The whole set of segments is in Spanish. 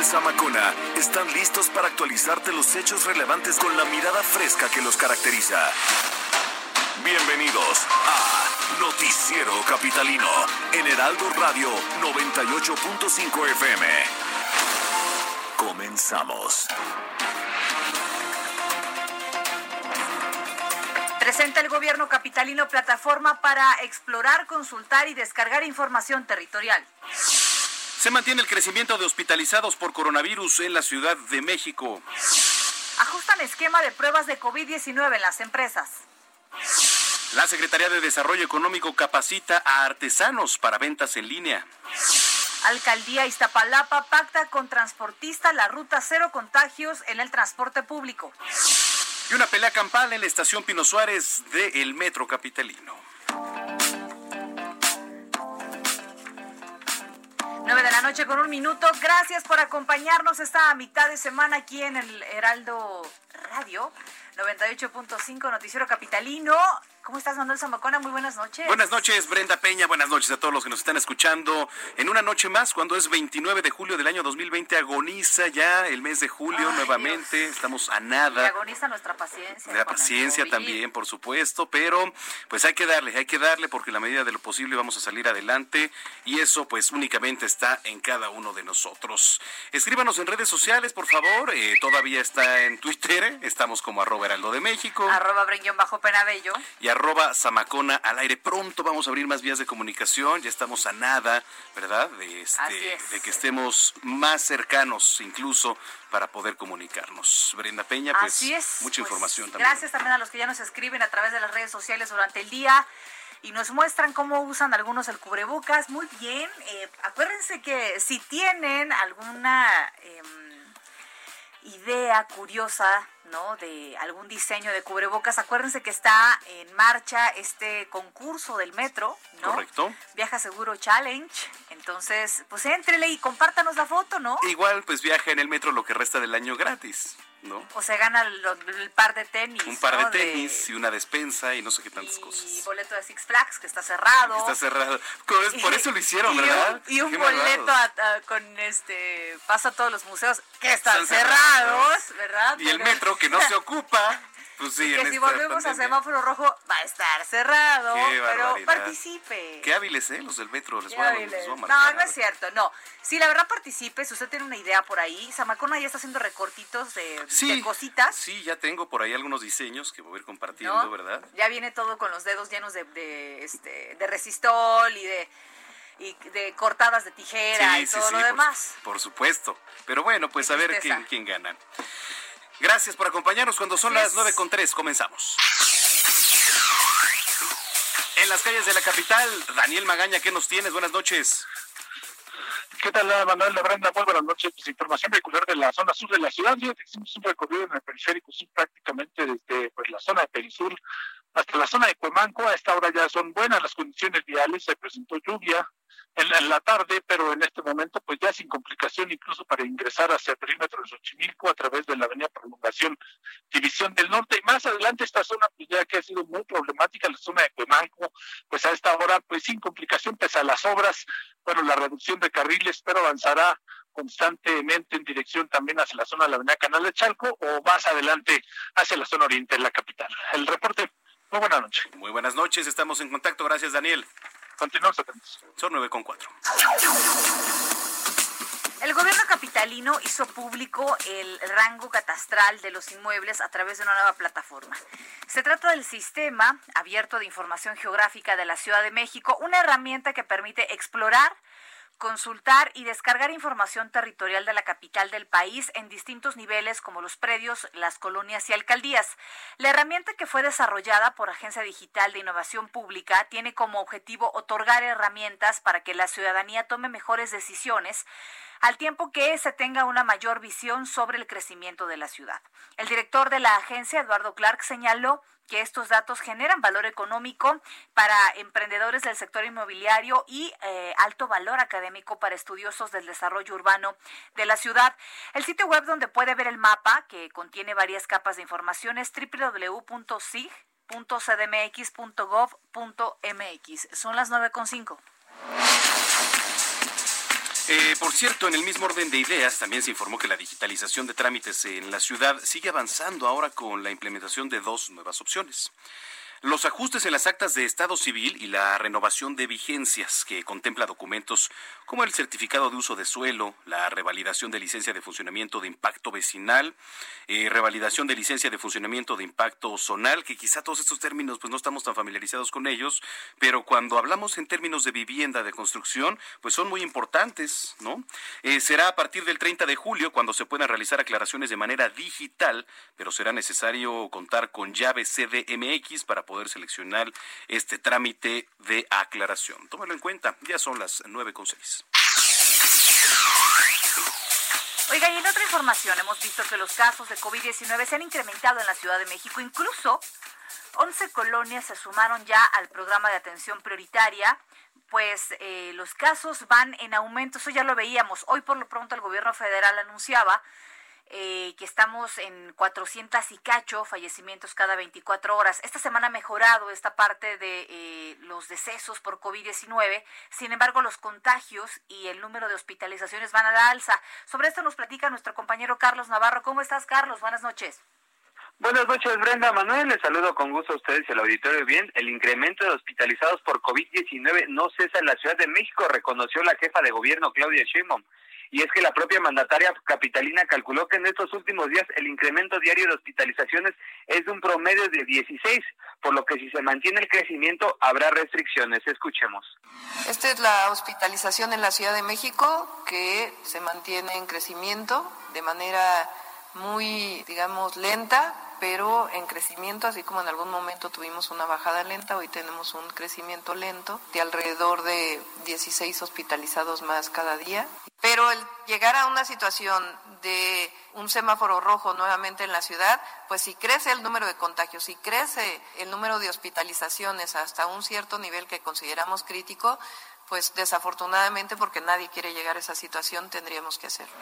y Manuel Zamacona están listos para actualizarte los hechos relevantes con la mirada fresca que los caracteriza. Bienvenidos a Noticiero Capitalino en Heraldo Radio 98.5 FM. Comenzamos. Presenta el gobierno capitalino plataforma para explorar, consultar y descargar información territorial. Se mantiene el crecimiento de hospitalizados por coronavirus en la Ciudad de México. Ajustan esquema de pruebas de COVID-19 en las empresas. La Secretaría de Desarrollo Económico capacita a artesanos para ventas en línea. Alcaldía Iztapalapa pacta con transportista la ruta cero contagios en el transporte público. Y una pelea campal en la estación Pino Suárez del Metro Capitalino. 9 de la noche con un minuto. Gracias por acompañarnos esta mitad de semana aquí en el Heraldo Radio 98.5 Noticiero Capitalino. ¿Cómo estás, Manuel Zamacona? Muy buenas noches. Buenas noches, Brenda Peña. Buenas noches a todos los que nos están escuchando. En una noche más, cuando es 29 de julio del año 2020, agoniza ya el mes de julio Ay, nuevamente. Dios. Estamos a Y nada. agoniza nuestra paciencia. La paciencia también, por supuesto, pero pues hay que darle, hay que darle porque en la medida de lo posible vamos a salir adelante y eso pues únicamente está en cada uno de nosotros. Escríbanos en redes sociales, por favor, eh, todavía está en Twitter, eh, estamos como arroba heraldo de México Arroba bajo Penabello. y arroba Zamacona al aire. Pronto vamos a abrir más vías de comunicación, ya estamos a nada, ¿verdad? De, este, es. de que estemos más cercanos incluso para poder comunicarnos. Brenda Peña, pues Así es. mucha Pues, información también. Gracias también a los que ya nos escriben a través de las redes sociales durante el día y nos muestran cómo usan algunos el cubrebocas. Muy bien. eh, acuérdense que si tienen alguna em, idea curiosa, ¿no? De algún diseño de cubrebocas, acuérdense que está en marcha este concurso del metro, ¿no? Correcto. Viaja Seguro Challenge. Entonces, pues éntrele y compártanos la foto, ¿no? Igual, pues viaja en el metro lo que resta del año gratis, ¿no? O se gana lo- el par de tenis. Un par ¿no? de tenis y una despensa y no sé qué tantas y cosas. boleto de Six Flags que está cerrado. Está cerrado. Por eso lo hicieron, Y un- ¿verdad? Y un, boleto a- a- con este paso a todos los museos que están, Están cerrados, cerrados. ¿verdad? Y el metro que no se ocupa, pues sí, y en que si esta volvemos a pandemia. semáforo rojo va a estar cerrado, Qué pero barbaridad. participe. Qué hábiles, ¿eh? Los del metro. Les voy a, les voy a No, marcar, no a es cierto, no. Sí, la verdad participe, si usted tiene una idea por ahí, Zamacona ya está haciendo recortitos de, Sí, de cositas. Sí, ya tengo por ahí algunos diseños que voy a ir compartiendo, ¿no? ¿verdad? Ya viene todo con los dedos llenos de, de, este, de resistol y de, y de cortadas de tijera y todo lo demás. Por, supuesto. Pero bueno, pues Qué a ver quién, quién gana. Gracias por acompañarnos cuando son las nueve con tres. Comenzamos. En las calles de la capital, Daniel Magaña, ¿qué nos tienes? Buenas noches. ¿Qué tal, Manuel de Brenda? Muy buenas noches. Pues información vehicular de la zona sur de la ciudad. Fíjate hicimos un recorrido en el periférico sur prácticamente desde pues, la zona de Perisur hasta la zona de Cuemanco. A esta hora ya son buenas las condiciones viales. Se presentó lluvia en la, tarde, pero en este momento pues ya sin complicación incluso para ingresar hacia el perímetro de Xochimilco a través de la avenida Prolongación División del Norte. Y más adelante esta zona pues ya que ha sido muy problemática, la zona de Cuemanco, pues a esta hora pues sin complicación pese a las obras bueno, la reducción de carriles, pero avanzará constantemente en dirección también hacia la zona de la avenida Canal de Chalco o más adelante hacia la zona oriente de la capital. El reporte, muy buena noche. Muy buenas noches, estamos en contacto. Gracias, Daniel. Continuamos atentos. Son nueve con cuatro. El gobierno capitalino hizo público el rango catastral de los inmuebles a través de una nueva plataforma. Se trata del Sistema Abierto de Información Geográfica de la Ciudad de México, una herramienta que permite explorar, consultar y descargar información territorial de la capital del país en distintos niveles como los predios, las colonias y alcaldías. La herramienta que fue desarrollada por Agencia Digital de Innovación Pública tiene como objetivo otorgar herramientas para que la ciudadanía tome mejores decisiones al tiempo que se tenga una mayor visión sobre el crecimiento de la ciudad. El director de la agencia, Eduardo Clark, señaló que estos datos generan valor económico para emprendedores del sector inmobiliario y eh, alto valor académico para estudiosos del desarrollo urbano de la ciudad. El sitio web donde puede ver el mapa, que contiene varias capas de información, es www.sig.cdmx.gov.mx. Son las 9.5. Eh, por cierto, en el mismo orden de ideas, también se informó que la digitalización de trámites en la ciudad sigue avanzando ahora con la implementación de dos nuevas opciones. Los ajustes en las actas de Estado civil y la renovación de vigencias que contempla documentos como el certificado de uso de suelo, la revalidación de licencia de funcionamiento de impacto vecinal, eh, revalidación de licencia de funcionamiento de impacto zonal, que quizá todos estos términos pues no estamos tan familiarizados con ellos, pero cuando hablamos en términos de vivienda, de construcción, pues son muy importantes, ¿no? Eh, será a partir del 30 de julio cuando se puedan realizar aclaraciones de manera digital, pero será necesario contar con llave CDMX para poder seleccionar este trámite de aclaración. Tómalo en cuenta, ya son las nueve con seis. Oiga, y en otra información hemos visto que los casos de COVID-19 se han incrementado en la Ciudad de México. Incluso 11 colonias se sumaron ya al programa de atención prioritaria pues eh, los casos van en aumento, eso ya lo veíamos. Hoy por lo pronto el gobierno federal anunciaba eh, que estamos en 400 y cacho fallecimientos cada 24 horas. Esta semana ha mejorado esta parte de eh, los decesos por COVID-19, sin embargo los contagios y el número de hospitalizaciones van a la alza. Sobre esto nos platica nuestro compañero Carlos Navarro. ¿Cómo estás, Carlos? Buenas noches. Buenas noches, Brenda Manuel. Les saludo con gusto a ustedes y al auditorio. Bien, el incremento de hospitalizados por COVID-19 no cesa en la Ciudad de México, reconoció la jefa de gobierno Claudia Sheinbaum y es que la propia mandataria capitalina calculó que en estos últimos días el incremento diario de hospitalizaciones es de un promedio de 16, por lo que si se mantiene el crecimiento habrá restricciones. Escuchemos. Esta es la hospitalización en la Ciudad de México que se mantiene en crecimiento de manera muy, digamos, lenta, pero en crecimiento, así como en algún momento tuvimos una bajada lenta, hoy tenemos un crecimiento lento de alrededor de 16 hospitalizados más cada día. Pero el llegar a una situación de un semáforo rojo nuevamente en la ciudad, pues si crece el número de contagios, si crece el número de hospitalizaciones hasta un cierto nivel que consideramos crítico, pues desafortunadamente porque nadie quiere llegar a esa situación tendríamos que hacerlo.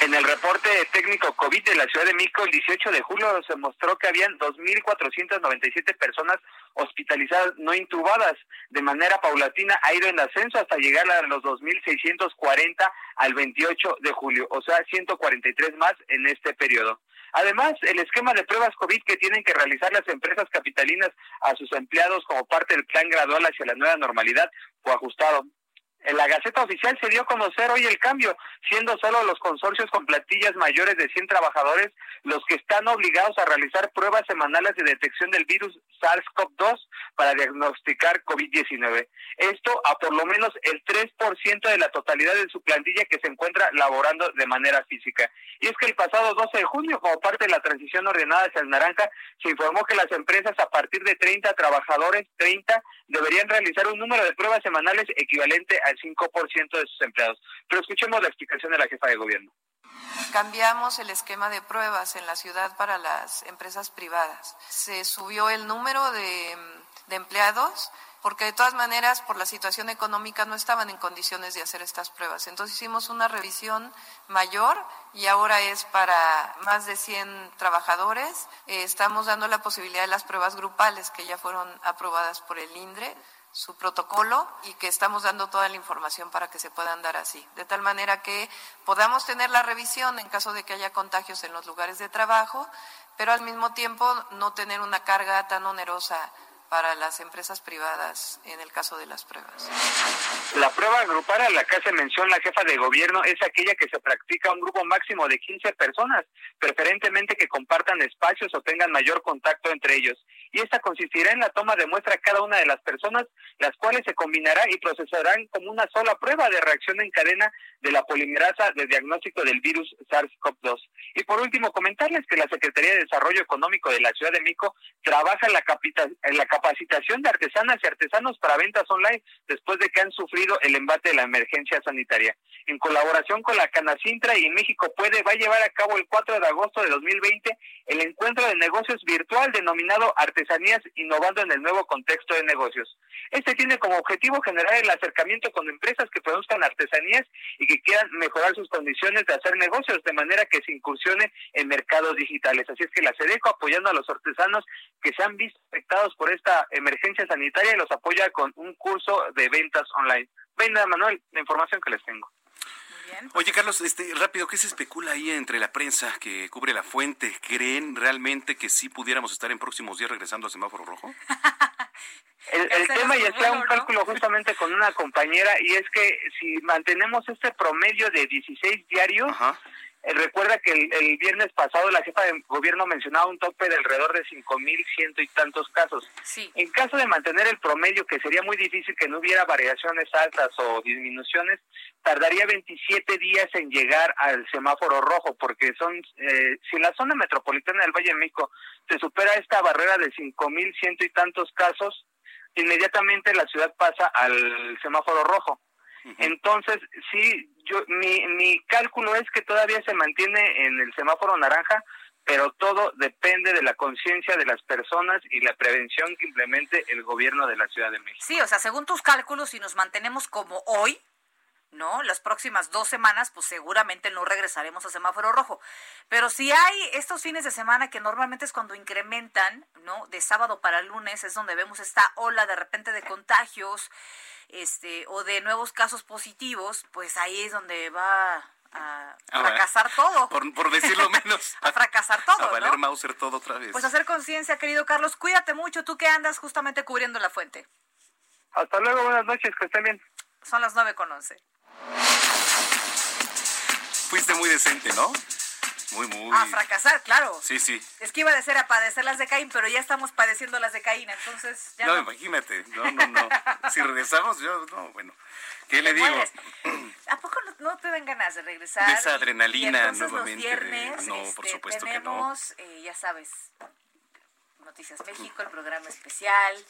En el reporte técnico COVID de la Ciudad de México el 18 de julio se mostró que habían 2.497 personas hospitalizadas no intubadas. De manera paulatina ha ido en ascenso hasta llegar a los 2.640 al 28 de julio, o sea, 143 más en este periodo. Además, el esquema de pruebas COVID que tienen que realizar las empresas capitalinas a sus empleados como parte del plan gradual hacia la nueva normalidad fue ajustado. En la Gaceta Oficial se dio a conocer hoy el cambio, siendo solo los consorcios con plantillas mayores de 100 trabajadores los que están obligados a realizar pruebas semanales de detección del virus SARS-CoV-2 para diagnosticar COVID-19. Esto a por lo menos el 3% de la totalidad de su plantilla que se encuentra laborando de manera física. Y es que el pasado 12 de junio, como parte de la transición ordenada hacia el naranja, se informó que las empresas a partir de 30 trabajadores, 30, deberían realizar un número de pruebas semanales equivalente al 5% de sus empleados. Pero escuchemos la explicación de la jefa de gobierno. Cambiamos el esquema de pruebas en la ciudad para las empresas privadas. Se subió el número de, de empleados porque de todas maneras por la situación económica no estaban en condiciones de hacer estas pruebas. Entonces hicimos una revisión mayor y ahora es para más de 100 trabajadores. Eh, estamos dando la posibilidad de las pruebas grupales que ya fueron aprobadas por el INDRE su protocolo y que estamos dando toda la información para que se puedan dar así, de tal manera que podamos tener la revisión en caso de que haya contagios en los lugares de trabajo, pero al mismo tiempo no tener una carga tan onerosa para las empresas privadas en el caso de las pruebas. La prueba grupal a la que hace mención la jefa de gobierno es aquella que se practica un grupo máximo de 15 personas, preferentemente que compartan espacios o tengan mayor contacto entre ellos. Y esta consistirá en la toma de muestra a cada una de las personas, las cuales se combinará y procesarán como una sola prueba de reacción en cadena de la polimerasa de diagnóstico del virus SARS-CoV-2. Y por último, comentarles que la Secretaría de Desarrollo Económico de la Ciudad de Mico trabaja en la, capacitación de artesanas y artesanos para ventas online después de que han sufrido el embate de la emergencia sanitaria. En colaboración con la Canacintra y México Puede, va a llevar a cabo el 4 de agosto de 2020 el encuentro de negocios virtual denominado Artesanías Innovando en el Nuevo Contexto de Negocios. Este tiene como objetivo generar el acercamiento con empresas que produzcan artesanías y que quieran mejorar sus condiciones de hacer negocios de manera que se incursione en mercados digitales. Así es que la SEDECO apoyando a los artesanos que se han visto afectados por esta emergencia sanitaria y los apoya con un curso de ventas online. Venga, Manuel, la información que les tengo. Oye, Carlos, este, rápido, ¿qué se especula ahí entre la prensa que cubre la fuente? ¿Creen realmente que sí pudiéramos estar en próximos días regresando a semáforo rojo? el, tema, y está un cálculo justamente con una compañera, y es que si mantenemos este promedio de 16 diarios, recuerda que el, viernes pasado la jefa de gobierno mencionaba un tope de alrededor de cinco mil ciento y tantos casos. En caso de mantener el promedio, que sería muy difícil que no hubiera variaciones altas o disminuciones, tardaría 27 días en llegar al semáforo rojo, porque son, eh, si en la zona metropolitana del Valle de México se supera esta barrera de cinco mil ciento y tantos casos, inmediatamente la ciudad pasa al semáforo rojo. Entonces, sí, yo mi, mi cálculo es que todavía se mantiene en el semáforo naranja, pero todo depende de la conciencia de las personas y la prevención que implemente el gobierno de la Ciudad de México. Sí, o sea, según tus cálculos, si nos mantenemos como hoy, ¿no? Las próximas dos semanas, pues seguramente no regresaremos a semáforo rojo. Pero si hay estos fines de semana que normalmente es cuando incrementan, ¿no? De sábado para lunes es donde vemos esta ola de repente de contagios este, o de nuevos casos positivos, pues ahí es donde va a fracasar todo. Por, decirlo menos. a fracasar todo. A valer Mauser todo otra vez. Pues hacer conciencia, querido Carlos. Cuídate mucho, tú que andas justamente cubriendo la fuente. Hasta luego, buenas noches, que estén bien. Son las nueve con once. Fuiste muy decente, ¿no? Muy, muy. A fracasar, claro. Sí, sí. Es que iba a decir a padecer las de Caín, pero ya estamos padeciendo las de Caín, entonces ya no. imagínate. No, no, no. si regresamos, yo, no, bueno. ¿Qué le digo? ¿A poco no, te dan ganas de regresar? De esa adrenalina y, nuevamente. Los viernes, no, por este, supuesto tenemos, que no. Eh, ya sabes, Noticias México, el programa especial.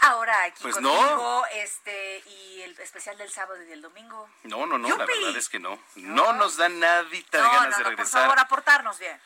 Ahora aquí pues contigo, este, y el especial del sábado y del domingo. No, no, no, la verdad es que no. No, nos da nadita de ganas de regresar. Por favor, aportarnos bien.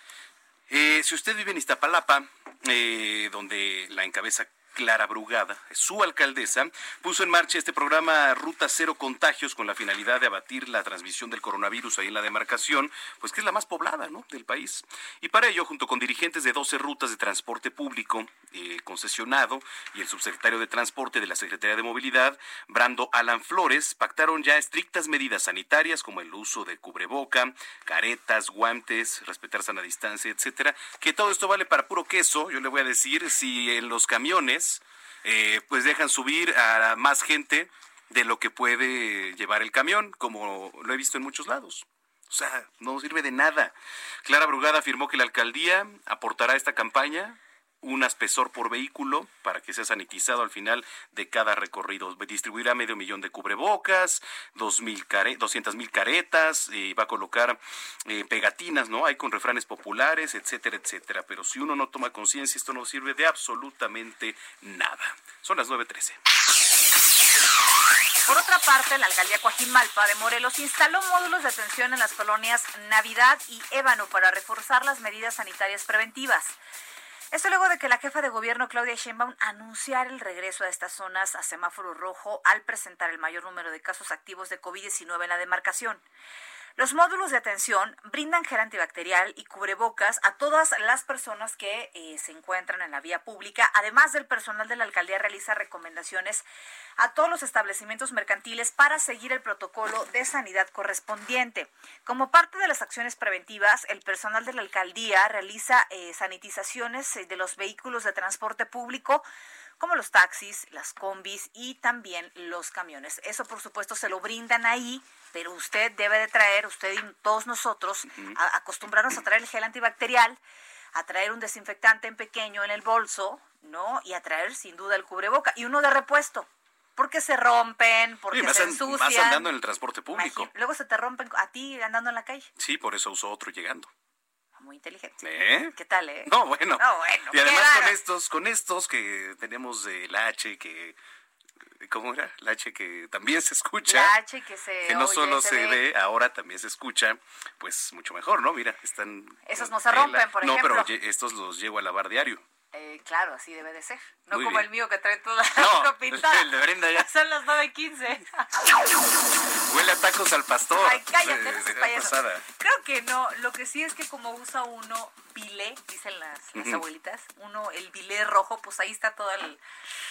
Eh, si usted vive en Iztapalapa, eh, donde la encabeza Clara Brugada, su alcaldesa, puso en marcha este programa Ruta Cero Contagios con la finalidad de abatir la transmisión del coronavirus ahí en la demarcación, pues que es la más poblada ¿no? del país. Y para ello, junto con dirigentes de 12 rutas de transporte público eh, concesionado y el subsecretario de Transporte de la Secretaría de Movilidad, Brando Alan Flores, pactaron ya estrictas medidas sanitarias como el uso de cubreboca, caretas, guantes, respetar sana distancia, etcétera. Que todo esto vale para puro queso, yo le voy a decir, si en los camiones eh, pues dejan subir a más gente de lo que puede llevar el camión, como lo he visto en muchos lados. O sea, no sirve de nada. Clara Brugada afirmó que la alcaldía aportará esta campaña un espesor por vehículo para que sea sanitizado al final de cada recorrido. Distribuirá medio millón de cubrebocas, dos mil care, mil caretas, y va a colocar eh, pegatinas, ¿no? Hay con refranes populares, etcétera, etcétera. Pero si uno no toma conciencia, esto no sirve de absolutamente nada. Son las 9.13. Por otra parte, la alcaldía Coajimalpa de Morelos instaló módulos de atención en las colonias Navidad y Ébano para reforzar las medidas sanitarias preventivas. Esto luego de que la jefa de gobierno Claudia Sheinbaum anunciara el regreso a estas zonas a semáforo rojo al presentar el mayor número de casos activos de COVID-19 en la demarcación. Los módulos de atención brindan gel antibacterial y cubrebocas a todas las personas que eh, se encuentran en la vía pública. Además del personal de la alcaldía realiza recomendaciones a todos los establecimientos mercantiles para seguir el protocolo de sanidad correspondiente. Como parte de las acciones preventivas, el personal de la alcaldía realiza eh, sanitizaciones eh, de los vehículos de transporte público como los taxis, las combis y también los camiones. Eso por supuesto se lo brindan ahí, pero usted debe de traer, usted y todos nosotros, a, acostumbrarnos a traer el gel antibacterial, a traer un desinfectante en pequeño en el bolso, ¿no? Y a traer sin duda el cubreboca y uno de repuesto. Porque se rompen, porque se ensucian. Vas andando en el transporte público. Luego se te rompen a ti andando en la calle. Sí, por eso uso otro llegando muy inteligente. ¿Eh? ¿Qué tal, eh? No, bueno. No, bueno. Y además con estos, con estos que tenemos el H que ¿cómo era? La H que también se escucha. La H que se Que no solo se, ve. ahora también se escucha, pues mucho mejor, ¿no? Mira, están... Esos no se rompen, por ejemplo. No, pero estos los llevo a lavar diario. Eh, claro, así debe de ser. No como el mío que trae toda la no, pintada. El de Brenda ya. Son las 9.15. Huele a tacos al pastor. Ay, cállate, no Creo que no. Lo que sí es que como usa uno bilé, dicen las, abuelitas, uno, el bilé rojo, pues ahí está todo el...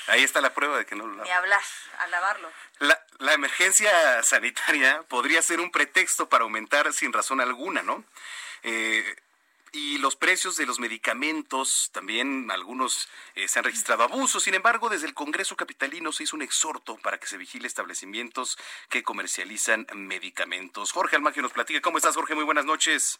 Ahí está la prueba de que no lo Ni hablar, a lavarlo. La, la emergencia sanitaria podría ser un pretexto para aumentar sin razón alguna, ¿no? Eh, y los precios de los medicamentos, también algunos eh, se han registrado abusos. Sin embargo, desde el Congreso Capitalino se hizo un exhorto para que se vigile establecimientos que comercializan medicamentos. Jorge Almagio nos platica. ¿Cómo estás, Jorge? Muy buenas noches.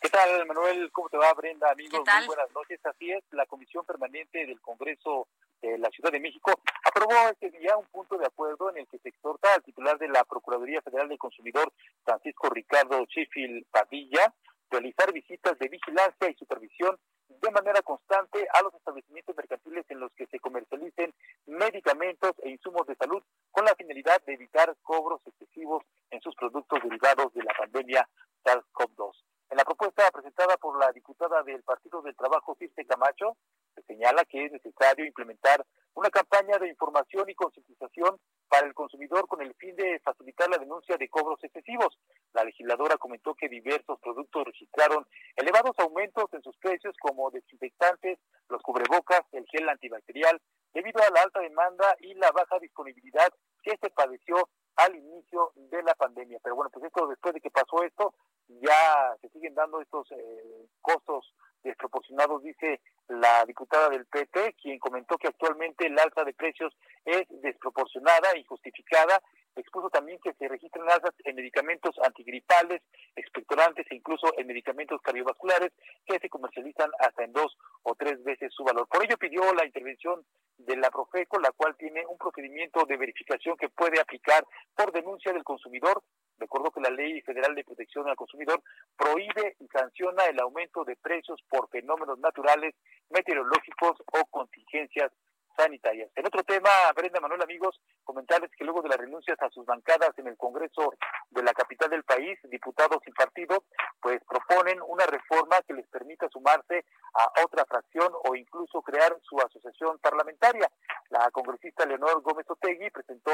¿Qué tal, Manuel? ¿Cómo te va, Brenda? Amigos, muy buenas noches. Así es, la Comisión Permanente del Congreso de la Ciudad de México aprobó este día un punto de acuerdo en el que se exhorta al titular de la Procuraduría Federal del Consumidor, Francisco Ricardo Chifil Padilla, realizar visitas de vigilancia y supervisión de manera constante a los establecimientos mercantiles en los que se comercialicen medicamentos e insumos de salud con la finalidad de evitar cobros excesivos en sus productos derivados de la pandemia SARS-CoV-2. En la propuesta presentada por la diputada del Partido del Trabajo, Circe Camacho, se señala que es necesario implementar una campaña de información y concientización para el consumidor con el fin de facilitar la denuncia de cobros excesivos. La legisladora comentó que diversos productos registraron elevados aumentos en sus precios como desinfectantes, los cubrebocas, el gel antibacterial, debido a la alta demanda y la baja disponibilidad que se padeció al inicio de la pandemia. Pero bueno, pues esto después de que pasó esto, ya se siguen dando estos eh, costos desproporcionados, dice la diputada del PT, quien comentó que actualmente el alza de precios es desproporcionada y justificada. Expuso también que se registran alzas en medicamentos antigripales, expectorantes e incluso en medicamentos cardiovasculares que se comercializan hasta en dos o tres veces su valor. Por ello pidió la intervención de la Profeco, la cual tiene un procedimiento de verificación que puede aplicar por denuncia del consumidor Recuerdo que la Ley Federal de Protección al Consumidor prohíbe y sanciona el aumento de precios por fenómenos naturales, meteorológicos o contingencias sanitarias. En otro tema, Brenda Manuel, amigos, comentarles que luego de las renuncias a sus bancadas en el Congreso de la capital del país, diputados y partido, pues proponen una reforma que les permita sumarse a otra fracción o incluso crear su asociación parlamentaria. La congresista Leonor Gómez Otegui presentó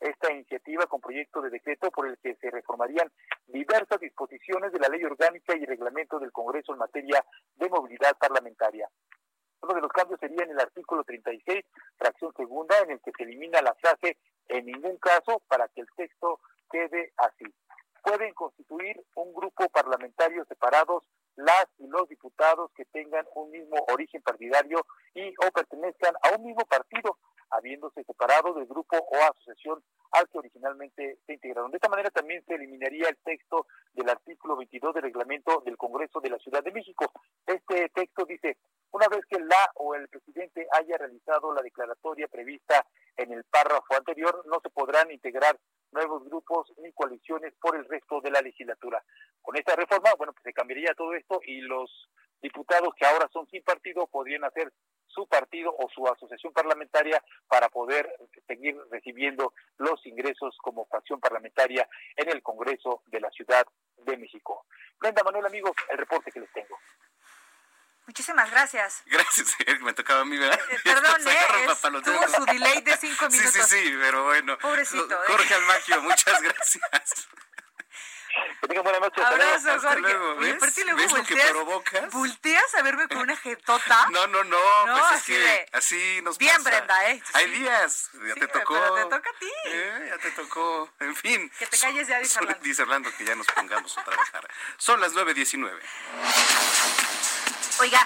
esta iniciativa con proyecto de decreto por el que se reformarían diversas disposiciones de la ley orgánica y reglamento del Congreso en materia de movilidad parlamentaria. Uno de los cambios sería en el artículo 36, fracción segunda, en el que se elimina la frase en ningún caso para que el texto quede así. Pueden constituir un grupo parlamentario separados las y los diputados que tengan un mismo origen partidario y o pertenezcan a un mismo partido, habiéndose separado del grupo o asociación al que originalmente se integraron. De esta manera también se eliminaría el texto del artículo 22 del reglamento del Congreso de la Ciudad de México. Este texto dice, una vez que la o el presidente haya realizado la declaratoria prevista en el párrafo anterior, no se podrán integrar nuevos grupos ni coaliciones por el resto de la legislatura. Con esta reforma, bueno, pues se cambiaría todo esto y los diputados que ahora son sin partido podrían hacer su partido o su asociación parlamentaria para poder seguir recibiendo los ingresos como fracción parlamentaria en el Congreso de la Ciudad de México. Brenda Manuel, amigos, el reporte que les tengo. Muchísimas gracias. Gracias, me tocaba a mí, ¿verdad? Eh, perdón, ¿eh? tuvo su delay de cinco minutos. Sí, sí, sí, pero bueno. Pobrecito. ¿eh? Jorge Almagio, muchas gracias. Que tengan buena noche. Abrazo, Hasta Jorge. Luego, ¿ves? ¿Ves lo que provocas? ¿Volteas a verme con una jetota? No, no, no, no pues es que así nos Bien, Brenda, ¿eh? Hay días, ya te tocó. Pero te toca a ti. ¿Eh? Ya te tocó, en fin. Que te calles ya, dice Orlando. Dice Orlando que ya nos pongamos a trabajar. Son las 9.19. Oiga,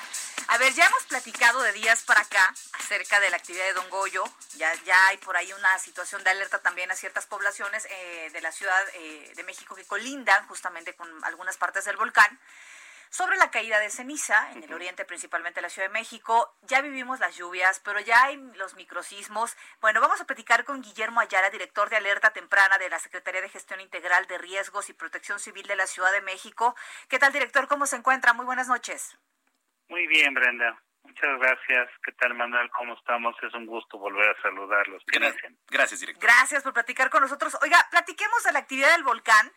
a ver, ya hemos platicado de días para acá acerca de la actividad de Don Goyo. Ya, ya hay por ahí una situación de alerta también a ciertas poblaciones eh, de la Ciudad eh, de México que colindan justamente con algunas partes del volcán. sobre la caída de ceniza en el oriente, principalmente la Ciudad de México. Ya vivimos las lluvias, pero ya hay los microsismos. Bueno, vamos a platicar con Guillermo Ayala, director de Alerta Temprana de la Secretaría de Gestión Integral de Riesgos y Protección Civil de la Ciudad de México. ¿Qué tal, director? ¿Cómo se encuentra? Muy buenas noches. Muy bien, Brenda. Muchas gracias. ¿Qué tal, Manuel? ¿Cómo estamos? Es un gusto volver a saludarlos. Gracias, gracias, director. Gracias por platicar con nosotros. Oiga, platiquemos de la actividad del volcán.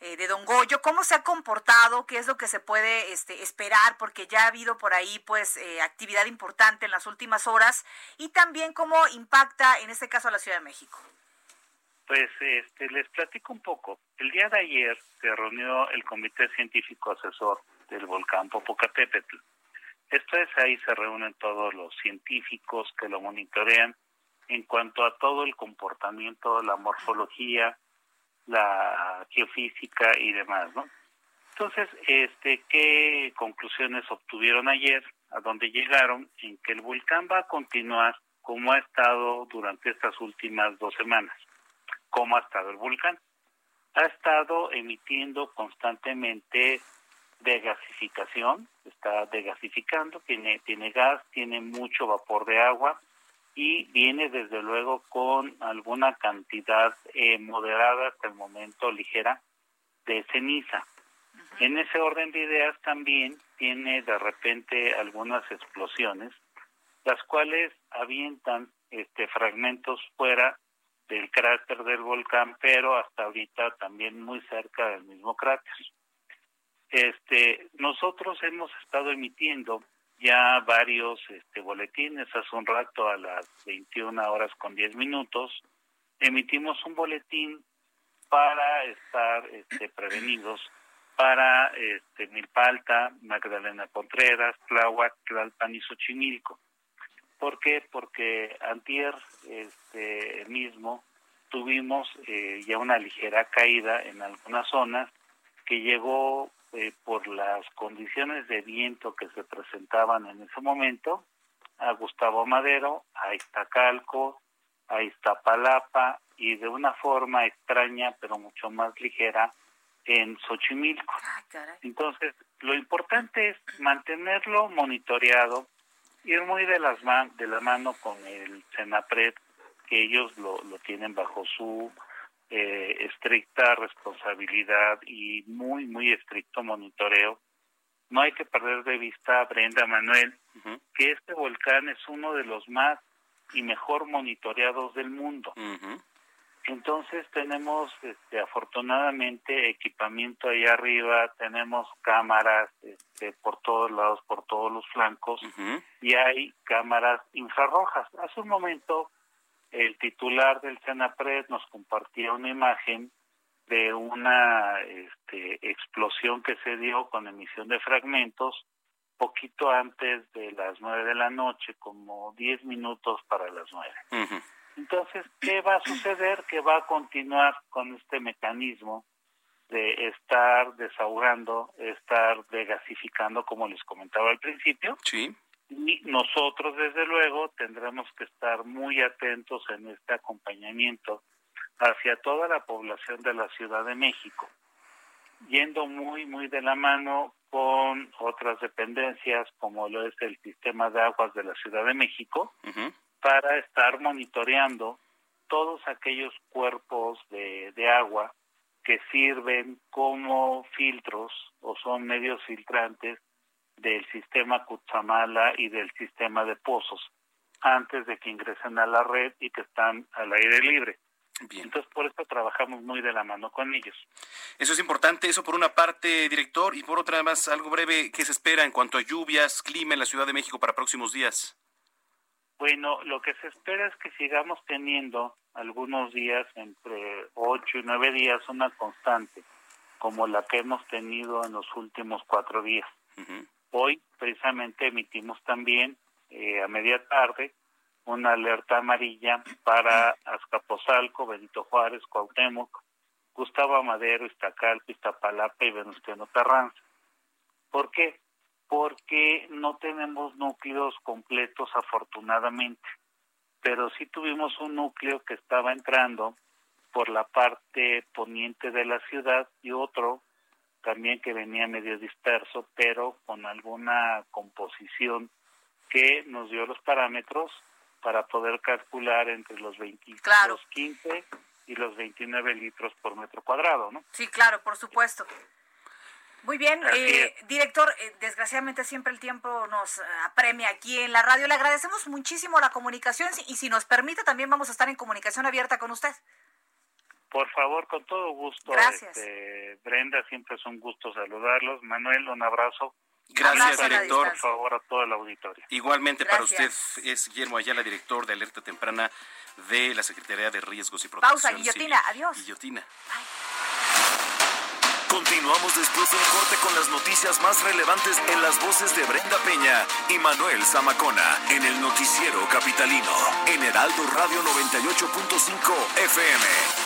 Eh, de Don Goyo, cómo se ha comportado, qué es lo que se puede este, esperar, porque ya ha habido por ahí pues eh, actividad importante en las últimas horas y también cómo impacta en este caso a la Ciudad de México. Pues este, les platico un poco. El día de ayer se reunió el Comité Científico Asesor del volcán Popocatépetl. Esto es, ahí se reúnen todos los científicos que lo monitorean en cuanto a todo el comportamiento, la morfología, la geofísica y demás, ¿no? Entonces, este, ¿qué conclusiones obtuvieron ayer? A dónde llegaron en que el volcán va a continuar como ha estado durante estas últimas dos semanas. ¿Cómo ha estado el volcán? Ha estado emitiendo constantemente degasificación, está degasificando, tiene, tiene gas, tiene mucho vapor de agua, y viene desde luego con alguna cantidad eh, moderada hasta el momento ligera de ceniza. En ese orden de ideas también tiene de repente algunas explosiones, las cuales avientan este fragmentos fuera del cráter del volcán, pero hasta ahorita también muy cerca del mismo cráter. Este, nosotros hemos estado emitiendo ya varios este, boletines. Hace un rato, a las 21 horas con 10 minutos, emitimos un boletín para estar este, prevenidos para este, Milpalta, Magdalena Contreras, Tláhuac, Tlalpan y Xochimilco. ¿Por qué? Porque antier este, mismo tuvimos eh, ya una ligera caída en algunas zonas que llegó eh, por las condiciones de viento que se presentaban en ese momento, a Gustavo Madero, a Iztacalco, a Iztapalapa y de una forma extraña pero mucho más ligera en Xochimilco. Entonces, lo importante es mantenerlo monitoreado, ir muy de las de la mano con el Senapred, que ellos lo, lo tienen bajo su eh, estricta responsabilidad y muy, muy estricto monitoreo. No hay que perder de vista, Brenda Manuel, que este volcán es uno de los más y mejor monitoreados del mundo. Entonces tenemos este, afortunadamente equipamiento ahí arriba, tenemos cámaras este, por todos lados, por todos los flancos y hay cámaras infrarrojas. Hace un momento el titular del Senapred nos compartía una imagen de una este, explosión que se dio con emisión de fragmentos poquito antes de las nueve de la noche, como diez minutos para las nueve. Entonces, ¿qué va a suceder? Que va a continuar con este mecanismo de estar desahogando, estar degasificando, como les comentaba al principio. Sí. Y nosotros, desde luego, tendremos que estar muy atentos en este acompañamiento hacia toda la población de la Ciudad de México, yendo muy, muy de la mano con otras dependencias, como lo es el sistema de aguas de la Ciudad de México, para estar monitoreando todos aquellos cuerpos de, de agua que sirven como filtros o son medios filtrantes del sistema Cutzamala y del sistema de pozos antes de que ingresen a la red y que están al aire libre. Entonces, por eso trabajamos muy de la mano con ellos. Eso es importante, eso por una parte, director, y por otra más, algo breve, ¿qué se espera en cuanto a lluvias, clima en la Ciudad de México para próximos días? Bueno, lo que se espera es que sigamos teniendo algunos días, entre ocho y nueve días, una constante, como la que hemos tenido en los últimos cuatro días. Hoy precisamente emitimos también eh, a media tarde una alerta amarilla para Azcapotzalco, Benito Juárez, Cuauhtémoc, Gustavo Amadero, Iztacalco, Iztapalapa y Venustiano Carranza. ¿Por qué? Porque no tenemos núcleos completos afortunadamente, pero sí tuvimos un núcleo que estaba entrando por la parte poniente de la ciudad y otro también que venía medio disperso, pero con alguna composición que nos dio los parámetros para poder calcular entre los 20, los 15 y los 29 litros por metro cuadrado, ¿no? Sí, claro, por supuesto. Muy bien, eh, director, eh, desgraciadamente siempre el tiempo nos apremia aquí en la radio. Le agradecemos muchísimo la comunicación y si nos permite también vamos a estar en comunicación abierta con usted. Por favor, con todo gusto. Gracias. Este, Brenda, siempre es un gusto saludarlos. Manuel, un abrazo. Gracias, director. Por favor, a todo el auditorio. Igualmente para usted es Guillermo Ayala, director de Alerta Temprana de la Secretaría de Riesgos y Protección Pausa, guillotina, adiós. Guillotina. Continuamos después del corte con las noticias más relevantes en las voces de Brenda Peña y Manuel Zamacona en el noticiero capitalino en Heraldo Radio 98.5 FM.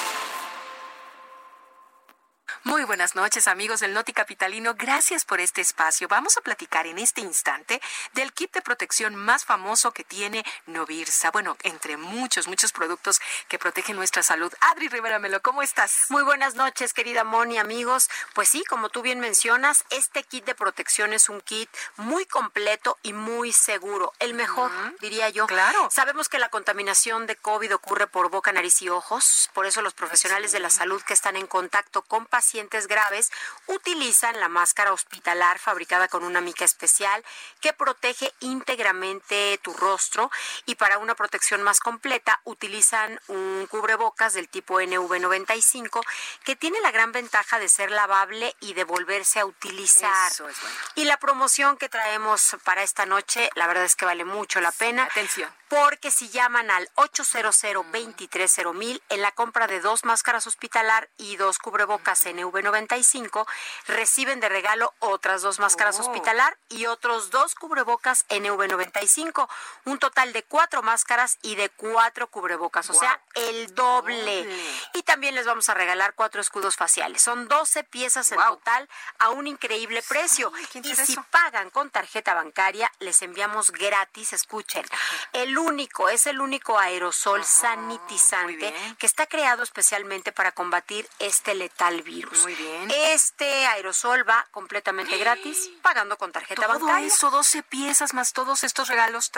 Muy buenas noches amigos del Noti Capitalino, gracias por este espacio. Vamos a platicar en este instante del kit de protección más famoso que tiene Novirsa. Bueno, entre muchos, muchos productos que protegen nuestra salud. Adri Rivera Melo, ¿cómo estás? Muy buenas noches, querida Moni, amigos. Pues sí, como tú bien mencionas, este kit de protección es un kit muy completo y muy seguro. El mejor, diría yo. Claro. Sabemos que la contaminación de COVID ocurre por boca, nariz y ojos. Por eso los profesionales de la salud que están en contacto con pacientes pacientes graves utilizan la máscara hospitalar fabricada con una mica especial que protege íntegramente tu rostro y para una protección más completa utilizan un cubrebocas del tipo NV95 que tiene la gran ventaja de ser lavable y de volverse a utilizar. Y la promoción que traemos para esta noche, la verdad es que vale mucho la pena. Atención. Porque si llaman al 800 230 en la compra de dos máscaras hospitalar y dos cubrebocas en NV95 reciben de regalo otras dos máscaras oh. hospitalar y otros dos cubrebocas NV95, un total de cuatro máscaras y de cuatro cubrebocas, o sea, el doble. Y también les vamos a regalar cuatro escudos faciales. Son 12 piezas en total a un increíble precio. y si pagan con tarjeta bancaria, les enviamos gratis, escuchen, el único, es el único aerosol sanitizante que está creado especialmente para combatir este letal virus. Muy bien. Este aerosol va completamente gratis, pagando con tarjeta Todo bancaria. eso, 12 piezas más todos estos regalos,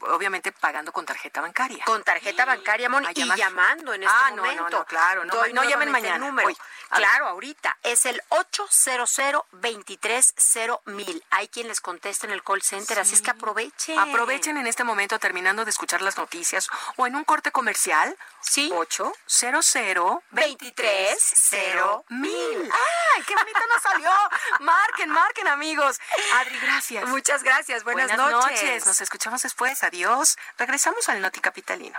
obviamente pagando con tarjeta bancaria. Con tarjeta bancaria, Moni, y llamando en este ah, momento. No, no, claro, no, no llamen mañana. Número. claro, ahorita es el 800 mil. Hay quien les contesta en el call center, así es que aprovechen. Aprovechen en este momento terminando de escuchar las noticias o en un corte comercial. Sí. 800 mil. ¡Ay, qué bonito nos salió! Marquen, marquen, amigos. Adri, gracias. Muchas gracias. Buenas, Buenas noches. Nos escuchamos después. Adiós. Regresamos al Noti Capitalino.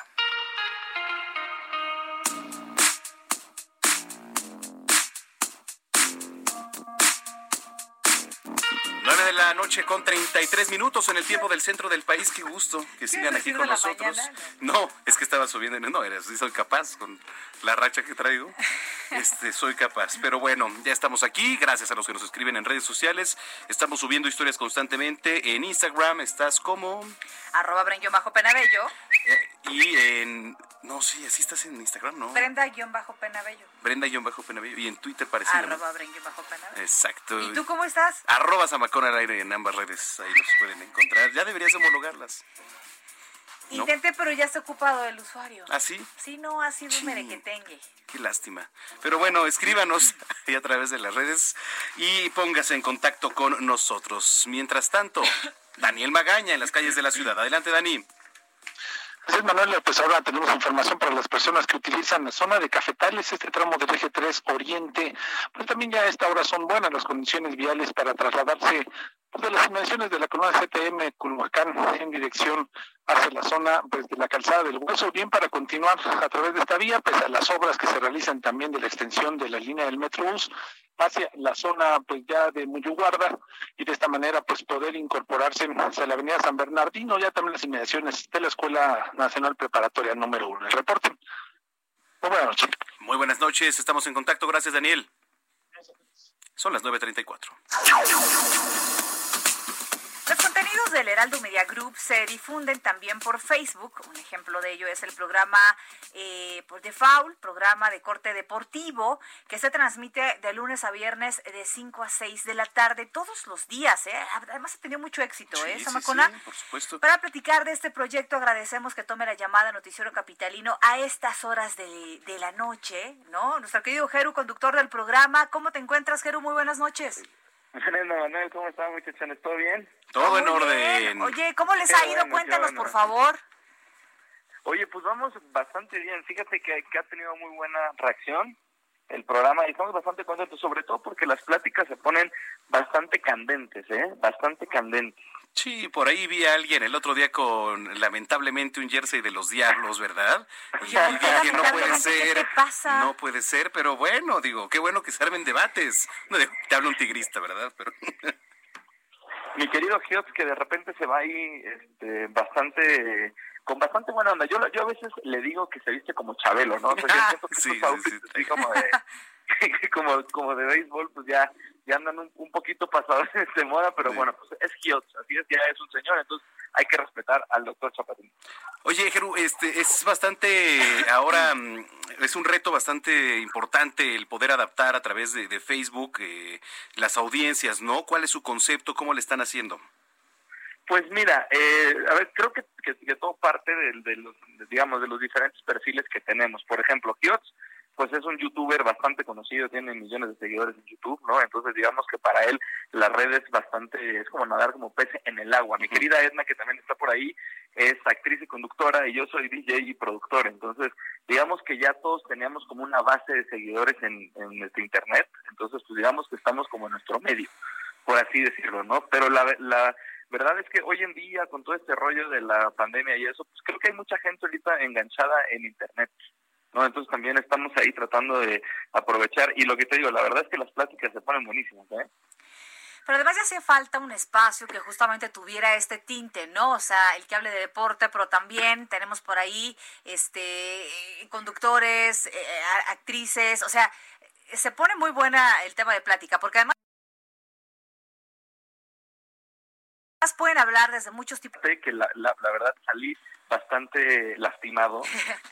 La noche con 33 minutos en el tiempo del centro del país. Qué gusto que sigan aquí con nosotros. No, es que estaba subiendo. No, era, sí soy capaz con la racha que traigo. Este, soy capaz. Pero bueno, ya estamos aquí. Gracias a los que nos escriben en redes sociales. Estamos subiendo historias constantemente. En Instagram estás como... Arroba bajo penabello. Eh, y en... No, sí, así estás en Instagram, ¿no? Brenda-penabello. Brenda-penabello. Y en Twitter parecido. Arroba penabello Exacto. ¿Y tú cómo estás? Arroba Zamacón al aire en ambas redes. Ahí los pueden encontrar. Ya deberías homologarlas. Intenté, pero ya está ocupado el usuario. ¿Ah, sí? Sí, no, ha sido un merequetengue. Qué lástima. Pero bueno, escríbanos ahí a través de las redes y póngase en contacto con nosotros. Mientras tanto, Daniel Magaña en las calles de la ciudad. Adelante, Dani. Así es, Manuel, pues ahora tenemos información para las personas que utilizan la zona de Cafetales, este tramo del eje 3 Oriente, pero también ya a esta hora son buenas las condiciones viales para trasladarse pues, de las dimensiones de la columna CTM Culhuacán en dirección hacia la zona pues, de la calzada del Hueso, bien para continuar a través de esta vía, pese a las obras que se realizan también de la extensión de la línea del Metrobús hacia la zona pues ya de Muyuguarda y de esta manera pues poder incorporarse hacia la avenida San Bernardino, ya también las inmediaciones de la Escuela Nacional Preparatoria número uno. El reporte. Muy buenas noches. Muy buenas noches, estamos en contacto. Gracias, Daniel. Son las 9.34. contenidos del Heraldo Media Group se difunden también por Facebook. Un ejemplo de ello es el programa eh, por Default, programa de corte deportivo, que se transmite de lunes a viernes de 5 a 6 de la tarde, todos los días. ¿eh? Además ha tenido mucho éxito, ¿eh, Samacona? por supuesto. Para platicar de este proyecto agradecemos que tome la llamada Noticiero Capitalino a estas horas de, de la noche, ¿no? Nuestro querido Geru, conductor del programa. ¿Cómo te encuentras, Geru? Muy buenas noches. Manuel, ¿cómo están muchachones? ¿Todo bien? Todo en orden. Oye, ¿cómo les ha ido? Cuéntanos, por favor. Oye, pues vamos bastante bien. Fíjate que, que ha tenido muy buena reacción el programa y estamos bastante contentos, sobre todo porque las pláticas se ponen bastante candentes, ¿eh? Bastante candentes. Sí, por ahí vi a alguien el otro día con lamentablemente un jersey de los diablos, ¿verdad? Y, dije, no puede ser, no puede ser, pero bueno, digo, qué bueno que se armen debates. No, te hablo un tigrista, ¿verdad? Pero Mi querido Giot, que de repente se va ahí este, bastante con bastante buena onda. Yo, yo a veces le digo que se viste como Chabelo, ¿no? O sea, yo que sí, sí, sí, como de como, como de béisbol, pues ya, ya andan un, poquito pasados de moda, pero bueno, pues es Giot, así es, ya es un señor, entonces hay que respetar al doctor Chapatín. Oye, Jeru, este, es bastante, ahora mm, es un reto bastante importante el poder adaptar a través de, de Facebook eh, las audiencias, ¿no? ¿Cuál es su concepto? ¿Cómo le están haciendo? Pues mira, eh, a ver, creo que, que, todo parte de, los, digamos, de los diferentes perfiles que tenemos. Por ejemplo, Kiots, pues es un youtuber bastante conocido, tiene millones de seguidores en YouTube, ¿no? Entonces digamos que para él la red es bastante, es como nadar como pez en el agua. Mi querida Edna, que también está por ahí, es actriz y conductora y yo soy DJ y productor. Entonces digamos que ya todos teníamos como una base de seguidores en, en nuestro internet. Entonces pues digamos que estamos como en nuestro medio, por así decirlo, ¿no? Pero la, la verdad es que hoy en día con todo este rollo de la pandemia y eso, pues creo que hay mucha gente ahorita enganchada en internet. ¿No? Entonces también estamos ahí tratando de aprovechar y lo que te digo, la verdad es que las pláticas se ponen buenísimas, ¿eh? Pero además ya hacía falta un espacio que justamente tuviera este tinte, ¿no? O sea, el que hable de deporte, pero también tenemos por ahí este conductores, eh, actrices, o sea, se pone muy buena el tema de plática, porque además pueden hablar desde muchos tipos. Que la, la, verdad salí bastante lastimado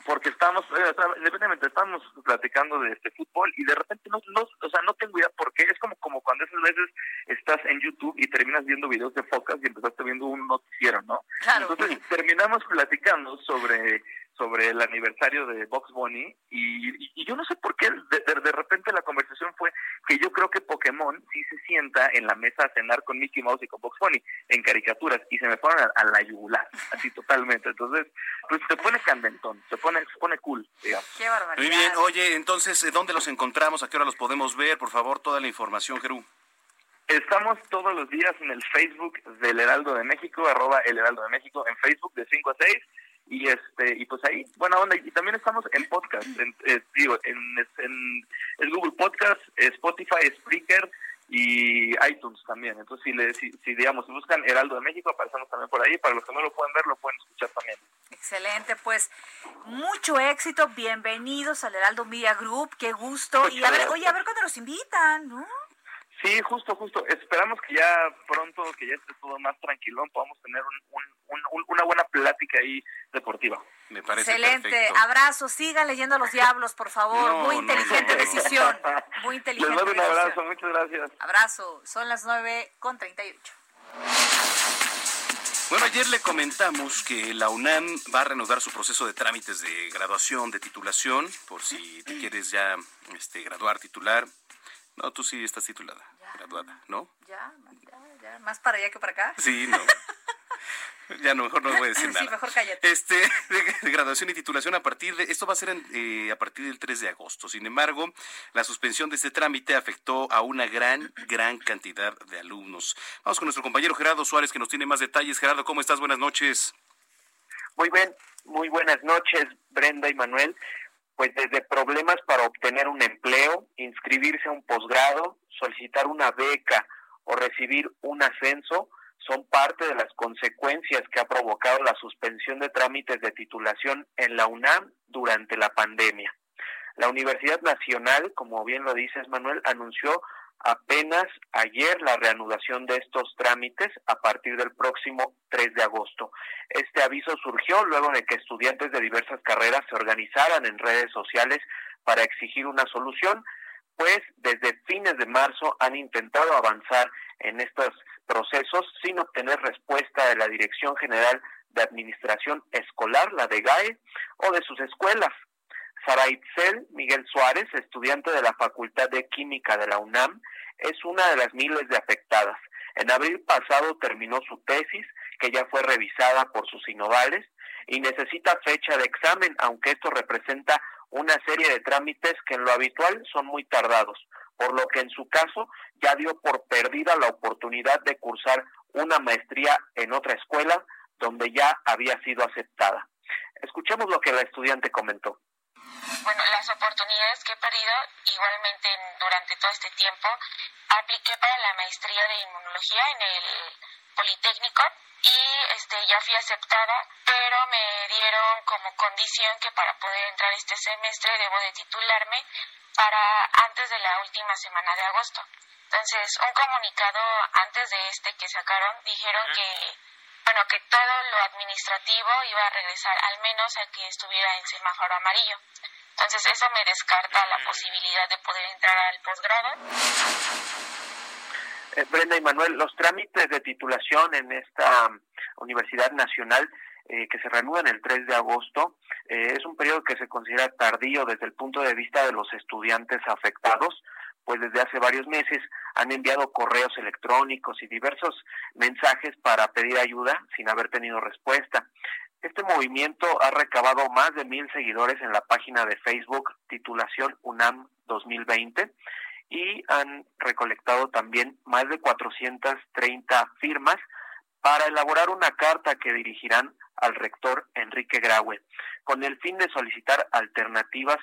porque estamos, eh, independientemente, estamos platicando de este fútbol y de repente no, no, o sea, no tengo idea por qué. Es como, como cuando esas veces estás en YouTube y terminas viendo videos de focas y empezaste viendo un noticiero, ¿no? Entonces terminamos platicando sobre sobre el aniversario de Box Bunny y, yo no sé por qué de, de, repente la conversación fue que yo creo que Pokémon sí se sienta en la mesa a cenar con Mickey Mouse y con Box Bunny en caricaturas y se me fueron a, la yugular, así totalmente. Entonces, pues se pone candentón, se pone, se pone cool, digamos. Qué barbaridad. Muy bien, oye, entonces, ¿dónde los encontramos? ¿A qué hora los podemos ver? Por favor, toda la información, Jerú. Estamos todos los días en el Facebook del Heraldo de México, arroba el Heraldo de México, en Facebook de 5 a 6 y este y pues ahí buena onda y también estamos en podcast en, eh, digo en, en, Google Podcast Spotify Spreaker y iTunes también. Entonces si le si, digamos si buscan Heraldo de México aparecemos también por ahí para los que no lo pueden ver lo pueden escuchar también. Excelente pues mucho éxito bienvenidos al Heraldo Media Group qué gusto y a ver oye a ver cuándo nos invitan no Sí, justo, justo. Esperamos que ya pronto, que ya esté todo más tranquilón, podamos tener una buena plática ahí deportiva. Me parece Excelente. Abrazo. Sigan leyendo a los diablos, por favor. Muy inteligente decisión. Muy inteligente. Les doy un abrazo. Muchas gracias. Abrazo. Son las 9 con 38. Bueno, ayer le comentamos que la UNAM va a reanudar su proceso de trámites de graduación, de titulación, por si te quieres ya este, graduar, titular. No, tú sí estás titulada, graduada, ¿no? Ya, ya, ya, más para allá que para acá. Sí, no. Ya no, mejor no voy a decir nada. Sí, mejor cállate. Este, de, graduación y titulación a partir de, esto va a ser eh, a partir del 3 de agosto. Sin embargo, la suspensión de este trámite afectó a una gran, gran cantidad de alumnos. Vamos con nuestro compañero Gerardo Suárez, que nos tiene más detalles. Gerardo, ¿cómo estás? Buenas noches. Muy bien, muy buenas noches, Brenda y Manuel pues desde problemas para obtener un empleo, inscribirse a un posgrado, solicitar una beca o recibir un ascenso, son parte de las consecuencias que ha provocado la suspensión de trámites de titulación en la UNAM durante la pandemia. La Universidad Nacional, como bien lo dices Manuel, anunció apenas ayer la reanudación de estos trámites a partir del próximo 3 de agosto. Este aviso surgió luego de que estudiantes de diversas carreras se organizaran en redes sociales para exigir una solución, pues desde fines de marzo han intentado avanzar en estos procesos sin obtener respuesta de la Dirección General de Administración Escolar, la de GAE, o de sus escuelas. Sara Itzel Miguel Suárez, estudiante de la Facultad de Química de la UNAM, es una de las miles de afectadas. En abril pasado terminó su tesis, que ya fue revisada por sus innovales, y necesita fecha de examen, aunque esto representa una serie de trámites que en lo habitual son muy tardados, por lo que en su caso ya dio por perdida la oportunidad de cursar una maestría en otra escuela donde ya había sido aceptada. Escuchemos lo que la estudiante comentó. Bueno, las oportunidades que he perdido, igualmente durante todo este tiempo, apliqué para la maestría de inmunología en el Politécnico y este ya fui aceptada, pero me dieron como condición que para poder entrar este semestre debo de titularme para antes de la última semana de agosto. Entonces, un comunicado antes de este que sacaron dijeron que bueno, que todo lo administrativo iba a regresar al menos a que estuviera en semáforo amarillo. Entonces eso me descarta la posibilidad de poder entrar al posgrado. Eh, Brenda y Manuel, los trámites de titulación en esta um, Universidad Nacional eh, que se reanudan el 3 de agosto eh, es un periodo que se considera tardío desde el punto de vista de los estudiantes afectados, pues desde hace varios meses han enviado correos electrónicos y diversos mensajes para pedir ayuda sin haber tenido respuesta. Este movimiento ha recabado más de mil seguidores en la página de Facebook titulación UNAM 2020 y han recolectado también más de 430 firmas para elaborar una carta que dirigirán al rector Enrique Graue, con el fin de solicitar alternativas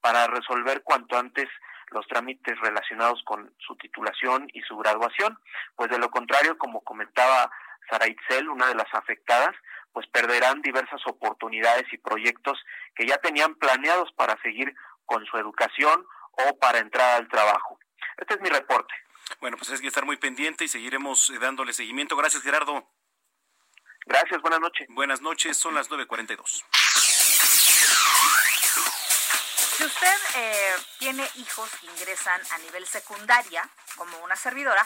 para resolver cuanto antes los trámites relacionados con su titulación y su graduación, pues de lo contrario, como comentaba Sara Itzel, una de las afectadas, pues perderán diversas oportunidades y proyectos que ya tenían planeados para seguir con su educación o para entrar al trabajo. Este es mi reporte. Bueno, pues hay que estar muy pendiente y seguiremos eh, dándole seguimiento. Gracias, Gerardo. Gracias, buenas noches. Buenas noches, son las 9.42. Si usted eh, tiene hijos que ingresan a nivel secundaria, como una servidora,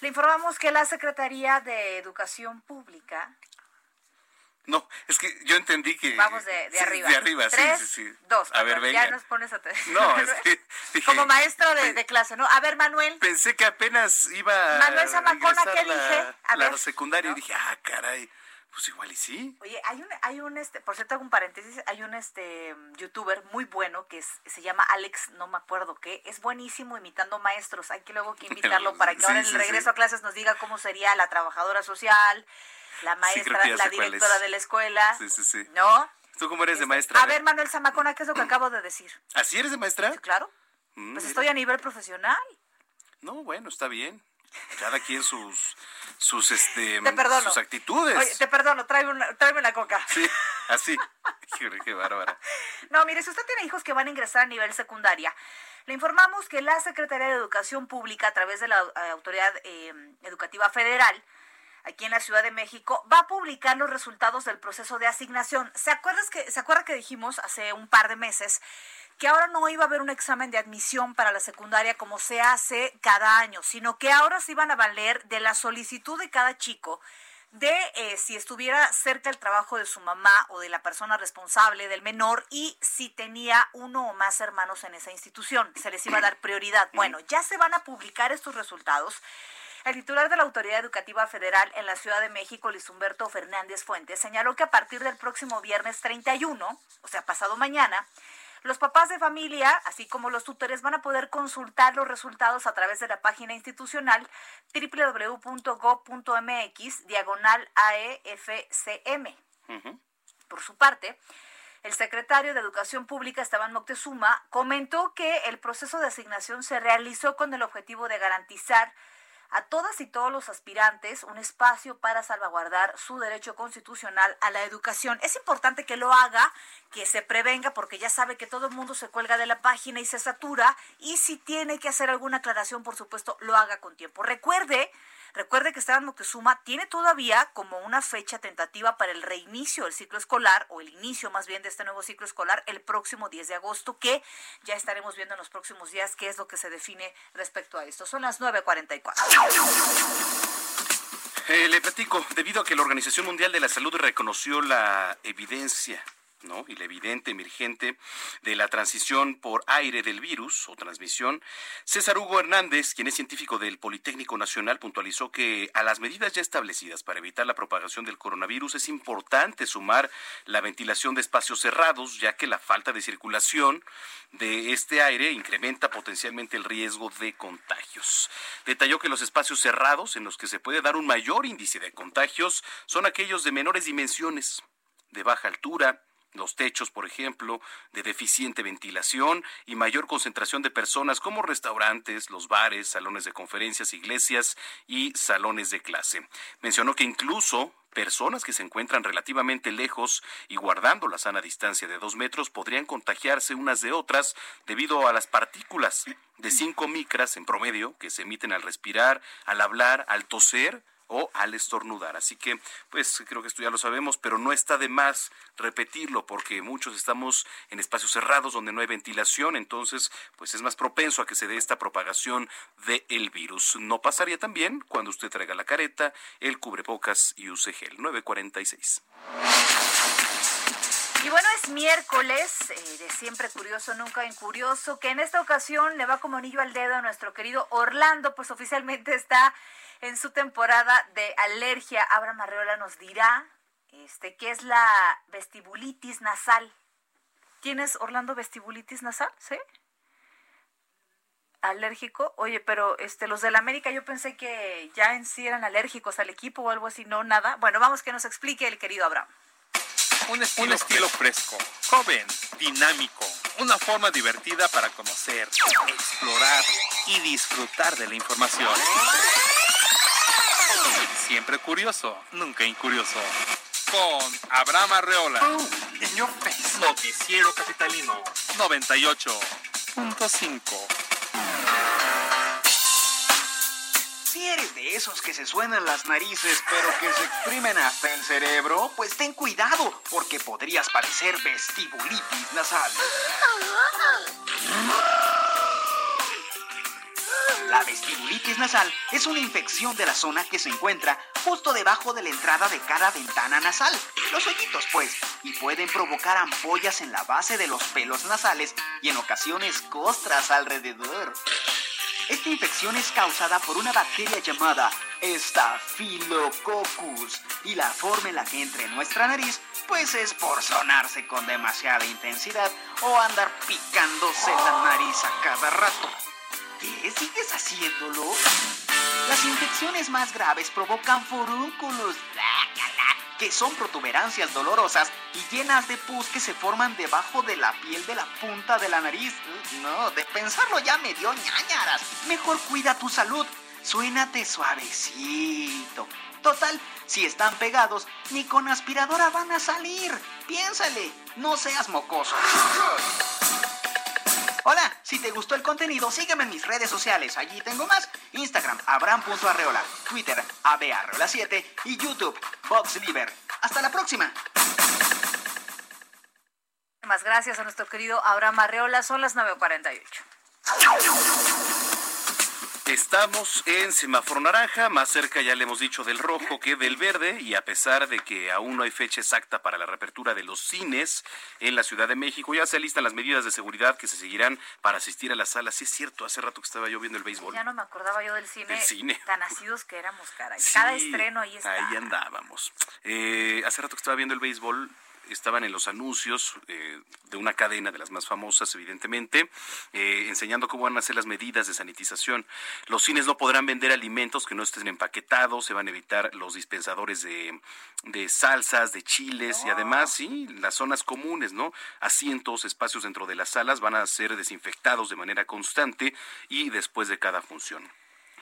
le informamos que la Secretaría de Educación Pública no, es que yo entendí que... Vamos de, arriba. De arriba, Tres, sí, sí, sí. dos. A ver, venga. Ya nos pones a... No, es que... Dije, Como maestro de, clase, ¿no? A ver, Manuel. Pensé que apenas iba Manuel Zamacona, ¿qué dije? A la ver. secundaria y dije, ah, caray. Pues igual y sí. Oye, hay un, hay un este, por cierto, hago un paréntesis, hay un este youtuber muy bueno que se llama Alex, no me acuerdo qué, es buenísimo imitando maestros. Hay que luego que invitarlo para que ahora en el regreso a clases nos diga cómo sería la trabajadora social, la maestra, la directora de la escuela. Sí, sí, sí. ¿No? ¿Tú cómo eres de Este, maestra? A ver, Manuel Zamacona, ¿qué es lo que acabo de decir? ¿Así eres de maestra? Claro. Mm, Pues mira. estoy a nivel profesional. No, bueno, está bien. Cada quien sus sus este sus actitudes. Oye, te perdono, tráeme una, tráeme una coca. Sí, así. Qué bárbara. No, mire, si usted tiene hijos que van a ingresar a nivel secundaria, le informamos que la Secretaría de Educación Pública, a través de la eh, Autoridad eh, Educativa Federal, aquí en la Ciudad de México, va a publicar los resultados del proceso de asignación. ¿Se acuerdas que, se acuerda que dijimos hace un par de meses que ahora no iba a haber un examen de admisión para la secundaria como se hace cada año, sino que ahora se iban a valer de la solicitud de cada chico de eh, si estuviera cerca el trabajo de su mamá o de la persona responsable del menor y si tenía uno o más hermanos en esa institución. Se les iba a dar prioridad. Bueno, ya se van a publicar estos resultados. El titular de la Autoridad Educativa Federal en la Ciudad de México, Luis Humberto Fernández Fuentes, señaló que a partir del próximo viernes 31, o sea, pasado mañana, los papás de familia, así como los tutores, van a poder consultar los resultados a través de la página institucional www.go.mx diagonal AEFCM. Por su parte, el secretario de Educación Pública, Esteban Moctezuma, comentó que el proceso de asignación se realizó con el objetivo de garantizar a todas y todos los aspirantes un espacio para salvaguardar su derecho constitucional a la educación. Es importante que lo haga, que se prevenga, porque ya sabe que todo el mundo se cuelga de la página y se satura, y si tiene que hacer alguna aclaración, por supuesto, lo haga con tiempo. Recuerde Recuerde que Esteban Moctezuma tiene todavía como una fecha tentativa para el reinicio del ciclo escolar o el inicio más bien de este nuevo ciclo escolar el próximo 10 de agosto, que ya estaremos viendo en los próximos días qué es lo que se define respecto a esto. Son las 9.44. Eh, le platico, debido a que la Organización Mundial de la Salud reconoció la evidencia ¿no? y la evidente emergente de la transición por aire del virus o transmisión, César Hugo Hernández, quien es científico del Politécnico Nacional, puntualizó que a las medidas ya establecidas para evitar la propagación del coronavirus es importante sumar la ventilación de espacios cerrados, ya que la falta de circulación de este aire incrementa potencialmente el riesgo de contagios. Detalló que los espacios cerrados en los que se puede dar un mayor índice de contagios son aquellos de menores dimensiones, de baja altura, los techos, por ejemplo, de deficiente ventilación y mayor concentración de personas como restaurantes, los bares, salones de conferencias, iglesias y salones de clase. Mencionó que incluso personas que se encuentran relativamente lejos y guardando la sana distancia de dos metros podrían contagiarse unas de otras debido a las partículas de cinco micras en promedio que se emiten al respirar, al hablar, al toser o al estornudar. Así que, pues creo que esto ya lo sabemos, pero no está de más repetirlo porque muchos estamos en espacios cerrados donde no hay ventilación, entonces, pues es más propenso a que se dé esta propagación del virus. No pasaría también cuando usted traiga la careta, el cubrebocas y use gel. 946. Y bueno, es miércoles eh, de siempre curioso, nunca incurioso, que en esta ocasión le va como anillo al dedo a nuestro querido Orlando, pues oficialmente está en su temporada de alergia. Abraham Arreola nos dirá este, qué es la vestibulitis nasal. ¿Tienes, Orlando, vestibulitis nasal? ¿Sí? alérgico. Oye, pero este los del América yo pensé que ya en sí eran alérgicos al equipo o algo así, no nada. Bueno, vamos que nos explique el querido Abraham. Un estilo, un estilo fresco, joven, dinámico, una forma divertida para conocer, explorar y disfrutar de la información. Siempre curioso, nunca incurioso. Con Abraham Arreola. Oh, Noticiero Capitalino 98.5. Si eres de esos que se suenan las narices pero que se exprimen hasta el cerebro, pues ten cuidado porque podrías padecer vestibulitis nasal. La vestibulitis nasal es una infección de la zona que se encuentra justo debajo de la entrada de cada ventana nasal, los hoyitos pues, y pueden provocar ampollas en la base de los pelos nasales y en ocasiones costras alrededor. Esta infección es causada por una bacteria llamada Staphylococcus y la forma en la que entra en nuestra nariz pues es por sonarse con demasiada intensidad o andar picándose la nariz a cada rato. ¿Qué? ¿Sigues haciéndolo? Las infecciones más graves provocan furúnculos, que son protuberancias dolorosas y llenas de pus que se forman debajo de la piel de la punta de la nariz. No, de pensarlo ya me dio ñañaras. Mejor cuida tu salud. Suénate suavecito. Total, si están pegados, ni con aspiradora van a salir. Piénsale, no seas mocoso. Hola, si te gustó el contenido, sígueme en mis redes sociales. Allí tengo más. Instagram, abram.arreola. Twitter, abarreola7. Y YouTube, VoxLiber. Hasta la próxima. Gracias a nuestro querido Abraham. Son las 9.48. Estamos en semáforo naranja, más cerca ya le hemos dicho del rojo que del verde y a pesar de que aún no hay fecha exacta para la reapertura de los cines en la Ciudad de México, ya se alistan las medidas de seguridad que se seguirán para asistir a las salas. Sí es cierto, hace rato que estaba yo viendo el béisbol. Ya no me acordaba yo del cine. cine. Tan nacidos que éramos, cara. Cada estreno ahí está. Ahí andábamos. Eh, hace rato que estaba viendo el béisbol, estaban en los anuncios eh, de una cadena de las más famosas, evidentemente, eh, enseñando cómo van a ser las medidas de sanitización. Los cines no podrán vender alimentos que no estén empaquetados, se van a evitar los dispensadores de, de salsas, de chiles y además, sí, las zonas comunes, ¿no? Asientos, espacios dentro de las salas van a ser desinfectados de manera constante y después de cada función.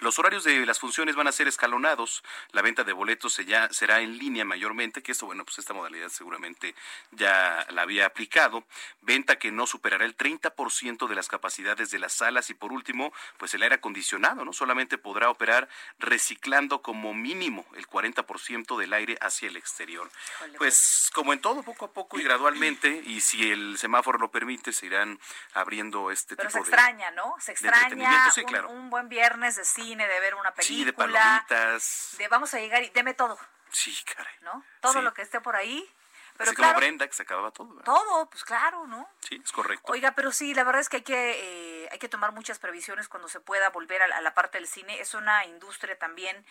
Los horarios de las funciones van a ser escalonados. La venta de boletos se ya será en línea mayormente, que esto, bueno, pues esta modalidad seguramente ya la había aplicado. Venta que no superará el 30% de las capacidades de las salas y por último, pues el aire acondicionado, ¿no? Solamente podrá operar reciclando como mínimo el 40% del aire hacia el exterior. Pues, como en todo, poco a poco y gradualmente, y si el semáforo lo permite, se irán abriendo este Pero tipo se extraña, ¿no? Se extraña un, un buen viernes de de ver una película. Sí, de palomitas. De vamos a llegar y deme todo. Sí, caray. ¿No? Todo lo que esté por ahí. Pero Así como Brenda, que se acababa todo. Todo, pues claro, ¿no? Sí, es correcto. Oiga, pero sí, la verdad es que hay que, eh, hay que tomar muchas previsiones cuando se pueda volver a la parte del cine. Es una industria también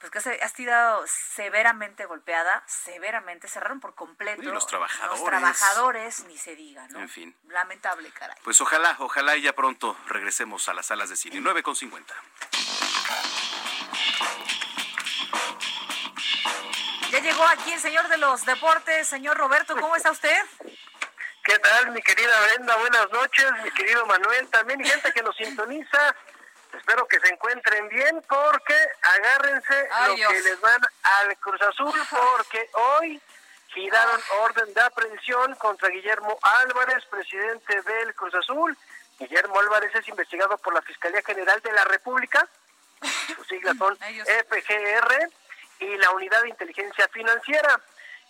pues que ha sido severamente golpeada, severamente, cerraron por completo. Y los trabajadores. Los trabajadores, ni se diga, ¿no? En fin. Lamentable, caray. Pues ojalá, ojalá ya pronto regresemos a las salas de cine. 9 con 50. Ya llegó aquí el señor de los deportes, señor Roberto, ¿cómo está usted? ¿Qué tal, mi querida Brenda? Buenas noches, mi querido Manuel, también y gente que nos sintoniza Espero que se encuentren bien porque agárrense lo que les van al Cruz Azul porque hoy giraron orden de aprehensión contra Guillermo Álvarez, presidente del Cruz Azul. Guillermo Álvarez es investigado por la Fiscalía General de la República, sus siglas son FGR, y la Unidad de Inteligencia Financiera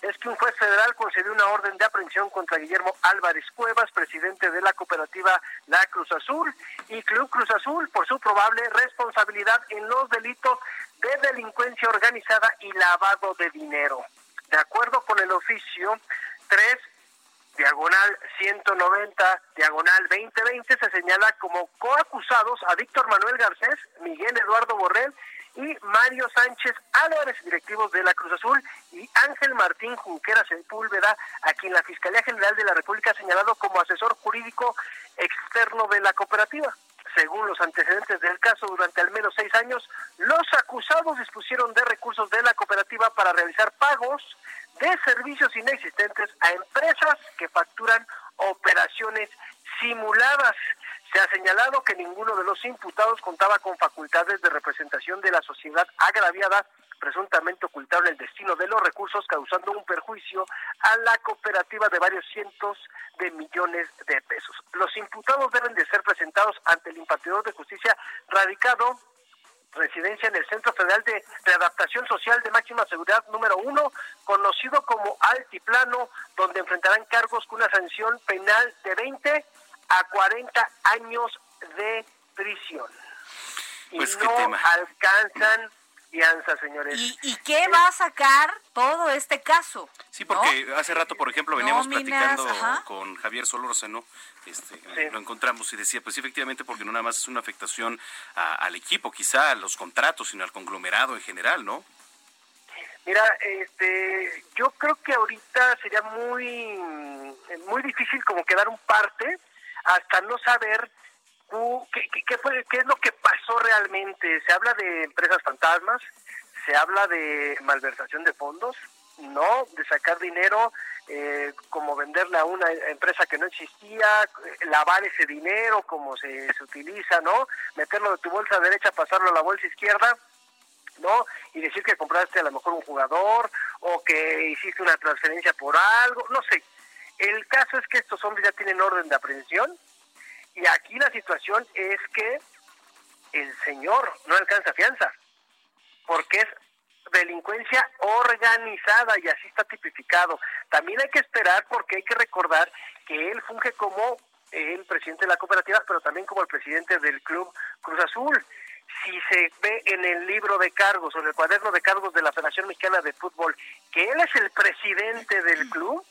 es que un juez federal concedió una orden de aprehensión contra Guillermo Álvarez Cuevas, presidente de la cooperativa La Cruz Azul y Club Cruz Azul por su probable responsabilidad en los delitos de delincuencia organizada y lavado de dinero. De acuerdo con el oficio 3, diagonal 190, diagonal 2020, se señala como coacusados a Víctor Manuel Garcés, Miguel Eduardo Borrell y Mario Sánchez Álvarez, directivos de la Cruz Azul, y Ángel Martín Junqueras Sepúlveda, a quien la Fiscalía General de la República ha señalado como asesor jurídico externo de la cooperativa. Según los antecedentes del caso, durante al menos seis años, los acusados dispusieron de recursos de la cooperativa para realizar pagos de servicios inexistentes a empresas que facturan operaciones simuladas. Se ha señalado que ninguno de los imputados contaba con facultades de representación de la sociedad agraviada, presuntamente ocultable el destino de los recursos, causando un perjuicio a la cooperativa de varios cientos de millones de pesos. Los imputados deben de ser presentados ante el impartidor de justicia radicado residencia en el Centro Federal de Readaptación Social de Máxima Seguridad número uno, conocido como Altiplano, donde enfrentarán cargos con una sanción penal de 20 a 40 años de prisión. y pues, no alcanzan fianza, señores. ¿Y, qué va a sacar todo este caso? Sí, porque hace rato, por ejemplo, veníamos platicando con Javier Solórzano, este, lo encontramos y decía, pues sí, efectivamente, porque no nada más es una afectación al equipo, quizá a los contratos, sino al conglomerado en general, ¿no? Mira, este, yo creo que ahorita sería muy, muy difícil como quedar un parte hasta no saber qué, fue, qué es lo que pasó realmente. Se habla de empresas fantasmas, se habla de malversación de fondos, no, de sacar dinero, eh, como venderle a una empresa que no existía, lavar ese dinero como se, se utiliza, ¿no? Meterlo de tu bolsa derecha, pasarlo a la bolsa izquierda, ¿no? Y decir que compraste a lo mejor un jugador o que hiciste una transferencia por algo, no sé. El caso es que estos hombres ya tienen orden de aprehensión y aquí la situación es que el señor no alcanza fianza porque es delincuencia organizada y así está tipificado. También hay que esperar porque hay que recordar que él funge como el presidente de la cooperativa, pero también como el presidente del club Cruz Azul. Si se ve en el libro de cargos o en el cuaderno de cargos de la Federación Mexicana de Fútbol que él es el presidente del club,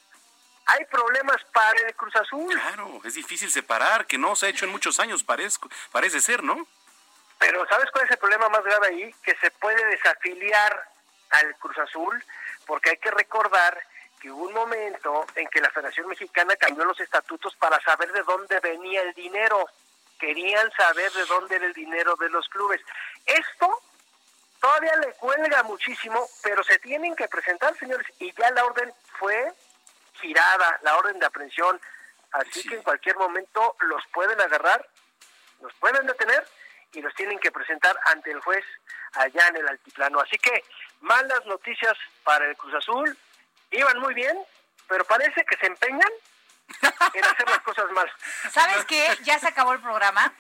hay problemas para el Cruz Azul. Claro, es difícil separar, que no se ha hecho en muchos años, parece, parece ser, ¿no? Pero ¿sabes cuál es el problema más grave ahí? Que se puede desafiliar al Cruz Azul, porque hay que recordar que hubo un momento en que la Federación Mexicana cambió los estatutos para saber de dónde venía el dinero. Querían saber de dónde era el dinero de los clubes. Esto todavía le cuelga muchísimo, pero se tienen que presentar, señores, y ya la orden fue girada, la orden de aprehensión. Así que en cualquier momento los pueden agarrar, los pueden detener y los tienen que presentar ante el juez allá en el altiplano. Así que malas noticias para el Cruz Azul. Iban muy bien, pero parece que se empeñan en hacer las cosas mal. ¿Sabes qué? Ya se acabó el programa.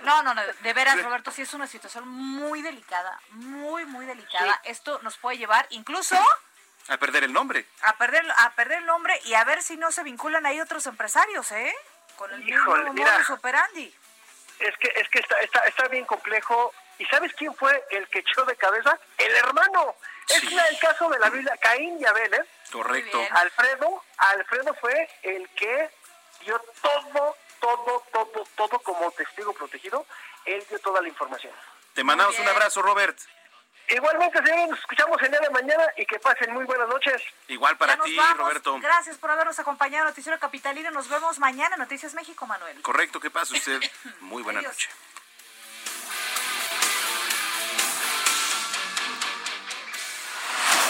No, no, no, de veras, Roberto, sí es una situación muy delicada, muy, muy delicada. Esto nos puede llevar incluso... A perder el nombre. A perder, a perder el nombre y a ver si no se vinculan ahí otros empresarios, ¿eh? Con el Híjole, mismo modus operandi. Es que, es que está, está, está bien complejo. ¿Y sabes quién fue el que echó de cabeza? El hermano. Es el caso de la Biblia, Caín y Abel, ¿eh? Correcto. Alfredo, Alfredo fue el que dio todo, todo, todo, todo como testigo protegido. Él dio toda la información. Te mandamos un abrazo, Robert. Igualmente, señores, nos escuchamos el día de mañana y que pasen muy buenas noches. Igual para ti, Roberto. Gracias por habernos acompañado, Noticiero Capitalino. Nos vemos mañana, Noticias México, Manuel. Correcto, que pase usted. Muy buena noche.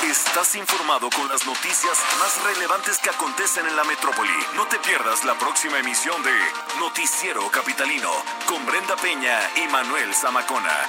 Estás informado con las noticias más relevantes que acontecen en la metrópoli. No te pierdas la próxima emisión de Noticiero Capitalino con Brenda Peña y Manuel Zamacona.